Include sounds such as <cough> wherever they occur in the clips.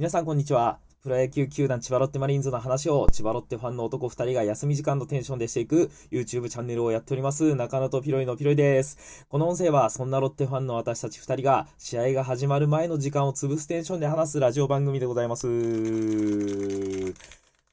皆さんこんにちは。プロ野球球団千葉ロッテマリーンズの話を千葉ロッテファンの男2人が休み時間のテンションでしていく YouTube チャンネルをやっております中野とピロイのピロイです。この音声はそんなロッテファンの私たち2人が試合が始まる前の時間を潰すテンションで話すラジオ番組でございます。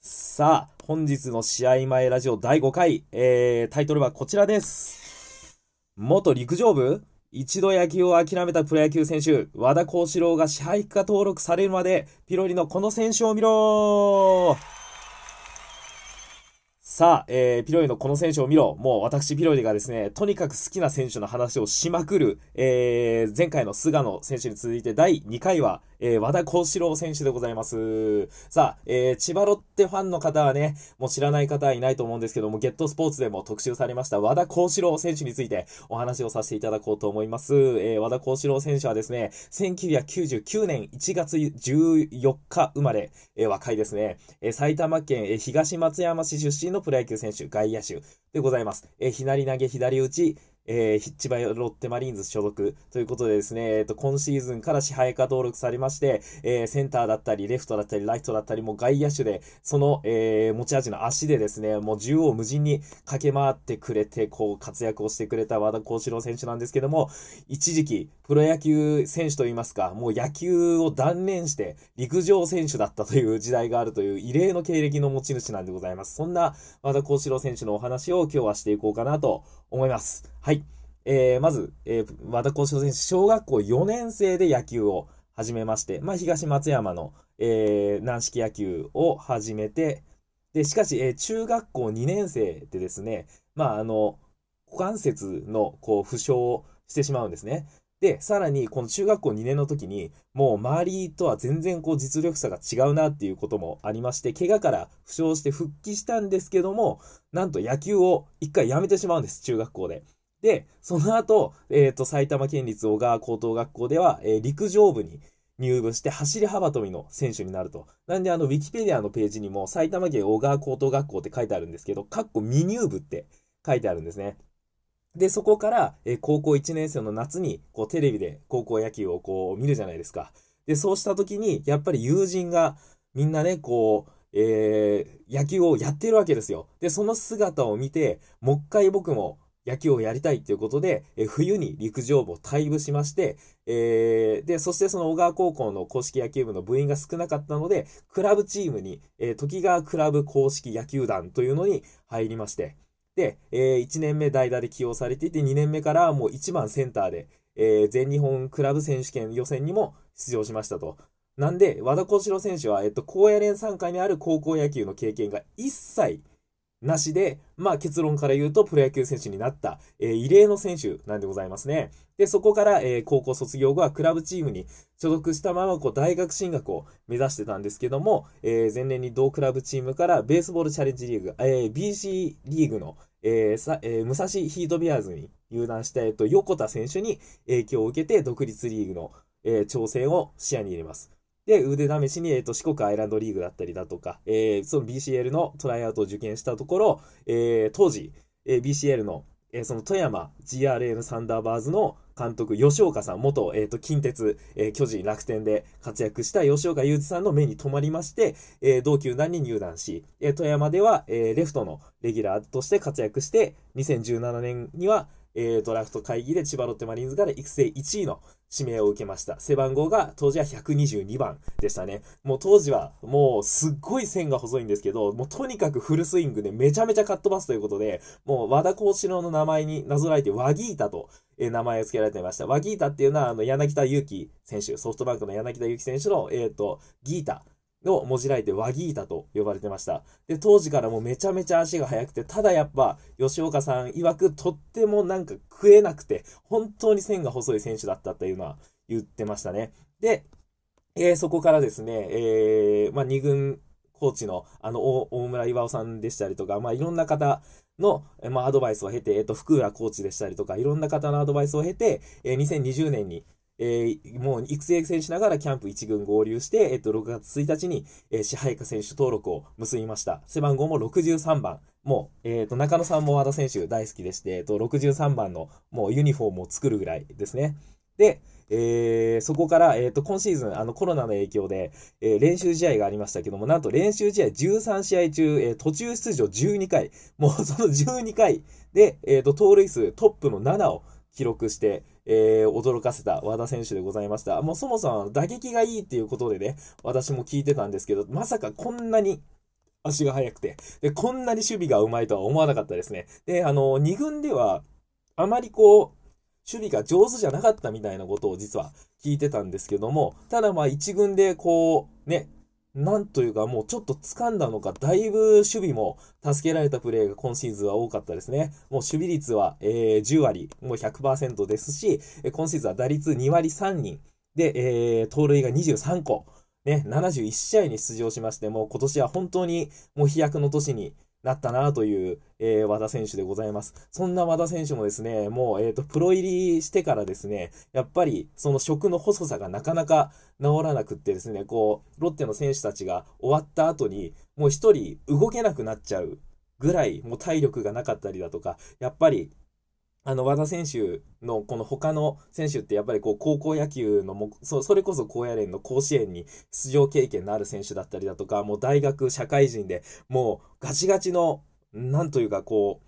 さあ、本日の試合前ラジオ第5回、えー、タイトルはこちらです。元陸上部一度野球を諦めたプロ野球選手、和田幸四郎が支配下登録されるまで、ピロリのこの選手を見ろさあ、えー、ピロリのこの選手を見ろ。もう私ピロリがですね、とにかく好きな選手の話をしまくる、えー、前回の菅野選手に続いて第2回は、えー、和田幸四郎選手でございます。さあ、えー、千葉ロッテファンの方はね、もう知らない方はいないと思うんですけども、ゲットスポーツでも特集されました和田幸四郎選手についてお話をさせていただこうと思います。えー、和田幸四郎選手はですね、1999年1月14日生まれ、えー、若いですね、えー、埼玉県、東松山市出身のプロ野球選手、外野手でございます。えー、左投げ、左打ち、えー、千葉ロッテマリーンズ所属ということでですね、えっ、ー、と、今シーズンから支配下登録されまして、えー、センターだったり、レフトだったり、ライトだったり、も外野手で、その、えー、持ち味の足でですね、もう縦横無尽に駆け回ってくれて、こう、活躍をしてくれた和田幸四郎選手なんですけども、一時期、プロ野球選手といいますか、もう野球を断念して、陸上選手だったという時代があるという異例の経歴の持ち主なんでございます。そんな和田幸四郎選手のお話を今日はしていこうかなと思います。はい。えー、まず、えー、和田幸四郎選手、小学校4年生で野球を始めまして、まあ、東松山の、えー、軟式野球を始めて、で、しかし、えー、中学校2年生でですね、まあ、あの、股関節の、こう、負傷をしてしまうんですね。で、さらに、この中学校2年の時に、もう周りとは全然こう実力差が違うなっていうこともありまして、怪我から負傷して復帰したんですけども、なんと野球を一回やめてしまうんです、中学校で。で、その後、えっ、ー、と、埼玉県立小川高等学校では、えー、陸上部に入部して走り幅跳びの選手になると。なんで、あの、ウィキペディアのページにも埼玉県小川高等学校って書いてあるんですけど、かっこ未入部って書いてあるんですね。で、そこから、え、高校1年生の夏に、こう、テレビで高校野球をこう、見るじゃないですか。で、そうした時に、やっぱり友人が、みんなね、こう、えー、野球をやってるわけですよ。で、その姿を見て、もう一回僕も野球をやりたいということで、え冬に陸上部を退部しまして、えー、で、そしてその小川高校の公式野球部の部員が少なかったので、クラブチームに、えー、時川クラブ公式野球団というのに入りまして、で、えー、1年目代打で起用されていて、2年目からもう1番センターで、えー、全日本クラブ選手権予選にも出場しましたと。なんで、和田幸四郎選手は、えっと、高野連参加にある高校野球の経験が一切なしで、まあ結論から言うとプロ野球選手になった、えー、異例の選手なんでございますね。で、そこから、えー、高校卒業後はクラブチームに所属したままこう大学進学を目指してたんですけども、えー、前年に同クラブチームからベースボールチャレンジリーグ、えー、BC リーグの、えーさえ、武蔵ヒートビアーズに入団した、えっと、横田選手に影響を受けて独立リーグの、えー、挑戦を視野に入れます。で、腕試しに、えっ、ー、と、四国アイランドリーグだったりだとか、えー、その BCL のトライアウトを受験したところ、えー、当時、えー、BCL の、えー、その富山 GRN サンダーバーズの監督、吉岡さん、元、えっ、と、近鉄、えー、巨人楽天で活躍した吉岡祐二さんの目に留まりまして、えー、同球団に入団し、えー、富山では、えー、レフトのレギュラーとして活躍して、2017年には、えー、ドラフト会議で千葉ロッテマリーンズから育成1位の指名を受けました。背番号が当時は122番でしたね。もう当時はもうすっごい線が細いんですけど、もうとにかくフルスイングでめちゃめちゃカットバスということで、もう和田幸四郎の名前になぞらえてワギータと、え名前を付けられていました。ワギータっていうのはあの柳田悠岐選手、ソフトバンクの柳田悠岐選手の、えっ、ー、と、ギータ。を文字られてワギータと呼ばれてました。で、当時からもめちゃめちゃ足が速くて、ただやっぱ、吉岡さん曰くとってもなんか食えなくて、本当に線が細い選手だったっていうのは言ってましたね。で、えー、そこからですね、えー、まあ、2軍コーチの、あの、大村岩尾さんでしたりとか、まあ、いろんな方の、まあ、アドバイスを経て、えっ、と、福浦コーチでしたりとか、いろんな方のアドバイスを経て、えー、2020年に、えー、もう育成選手ながらキャンプ1軍合流して、えっと、6月1日に、えー、支配下選手登録を結びました。背番号も63番。もう、えっ、ー、と、中野さんも和田選手大好きでして、えっと、63番のもうユニフォームを作るぐらいですね。で、えー、そこから、えっ、ー、と、今シーズン、あの、コロナの影響で、えー、練習試合がありましたけども、なんと練習試合13試合中、えー、途中出場12回、もうその12回で、えっ、と、盗塁数トップの7を記録して、えー、驚かせた和田選手でございました。もうそもそも打撃がいいっていうことでね、私も聞いてたんですけど、まさかこんなに足が速くて、で、こんなに守備が上手いとは思わなかったですね。で、あの、2軍では、あまりこう、守備が上手じゃなかったみたいなことを実は聞いてたんですけども、ただまあ1軍でこう、ね、なんというかもうちょっと掴んだのか、だいぶ守備も助けられたプレーが今シーズンは多かったですね。もう守備率は、えー、10割、もう100%ですし、今シーズンは打率2割3人で、えー、盗塁が23個。ね、71試合に出場しまして、もう今年は本当にもう飛躍の年になったなという、えー、和田選手でございます。そんな和田選手もですね、もう、えっ、ー、と、プロ入りしてからですね、やっぱり、その食の細さがなかなか治らなくってですね、こう、ロッテの選手たちが終わった後に、もう一人動けなくなっちゃうぐらい、もう体力がなかったりだとか、やっぱり、あの、和田選手のこの他の選手ってやっぱりこう高校野球のもそそれこそ高野連の甲子園に出場経験のある選手だったりだとか、もう大学、社会人でもうガチガチの、なんというかこ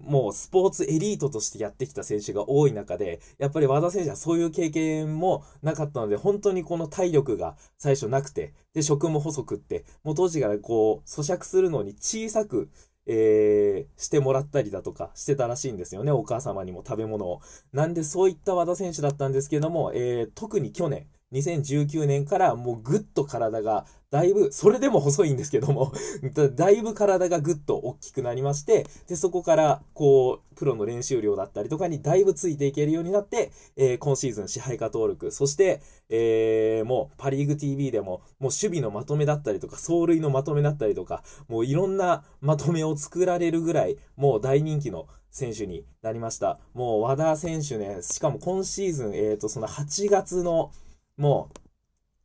う、もうスポーツエリートとしてやってきた選手が多い中で、やっぱり和田選手はそういう経験もなかったので、本当にこの体力が最初なくて、で、食も細くって、もう当時からこう、咀嚼するのに小さく、えー、してもらったりだとかしてたらしいんですよね、お母様にも食べ物を。なんでそういった和田選手だったんですけども、えー、特に去年、2019年からもうぐっと体がだいぶ、それでも細いんですけども <laughs> だいぶ体がぐっと大きくなりまして、で、そこから、こう、プロの練習量だったりとかにだいぶついていけるようになって、えー、今シーズン支配下登録、そして、えー、もう、パリーグ TV でも、もう守備のまとめだったりとか、走塁のまとめだったりとか、もういろんなまとめを作られるぐらい、もう大人気の選手になりました。もう和田選手ね、しかも今シーズン、えっ、ー、と、その8月の、もう、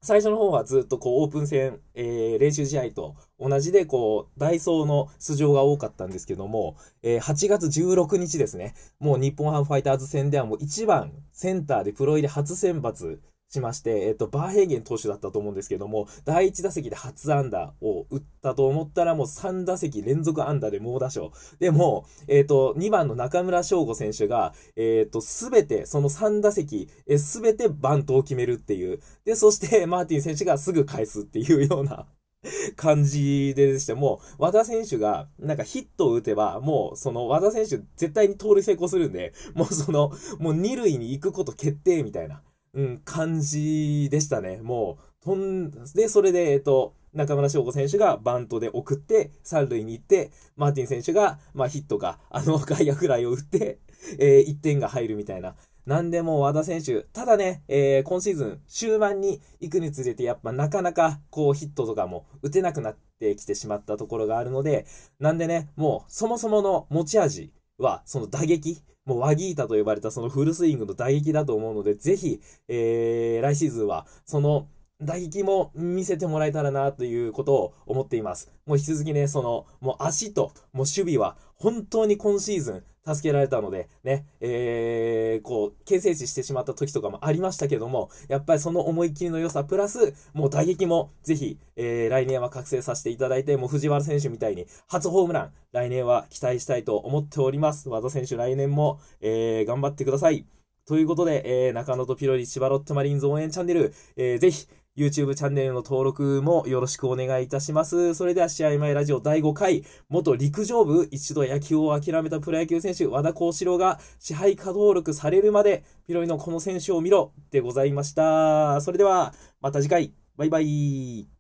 最初の方はずっとこうオープン戦、えー、練習試合と同じでこうダイソーの出場が多かったんですけども、えー、8月16日ですね、もう日本ハムファイターズ戦ではもう1番センターでプロ入り初選抜しまして、えっ、と、バーヘーゲン投手だったと思うんですけども、第1打席で初安打を打ったと思ったらもう3打席連続安打で猛打賞。でも、えっ、と、2番の中村翔吾選手が、えっ、と、すべて、その3打席、すべてバントを決めるっていう。で、そしてマーティン選手がすぐ返すっていうような <laughs> 感じででして、も、和田選手が、なんかヒットを打てば、もう、その、和田選手絶対に盗塁成功するんで、もうその、もう二塁に行くこと決定みたいな。うん、感じでしたね。もう、とん、で、それで、えっと、中村翔吾選手がバントで送って、三塁に行って、マーティン選手が、まあ、ヒットか、あの、外野フライを打って、えー、1点が入るみたいな。なんでも和田選手、ただね、えー、今シーズン終盤に行くにつれて、やっぱなかなか、こう、ヒットとかも打てなくなってきてしまったところがあるので、なんでね、もう、そもそもの持ち味は、その打撃、もうワギータと呼ばれたそのフルスイングの打撃だと思うので、ぜひ、えー、来シーズンは、その打撃も見せてもらえたらなということを思っています。もう引き続きね、その、もう足と、もう守備は本当に今シーズン助けられたので、ね、えー、こう、形成値してしまった時とかもありましたけども、やっぱりその思いっきりの良さ、プラス、もう打撃もぜひ、えー、来年は覚醒させていただいて、もう藤原選手みたいに初ホームラン、来年は期待したいと思っております。和田選手、来年も、えー、頑張ってください。ということで、えー、中野とピロリ千葉ロッテマリーンズ応援チャンネル、えー、ぜひ、YouTube チャンネルの登録もよろしくお願いいたします。それでは試合前ラジオ第5回、元陸上部、一度野球を諦めたプロ野球選手、和田幸四郎が支配下登録されるまで、ピロリのこの選手を見ろでございました。それでは、また次回、バイバイ。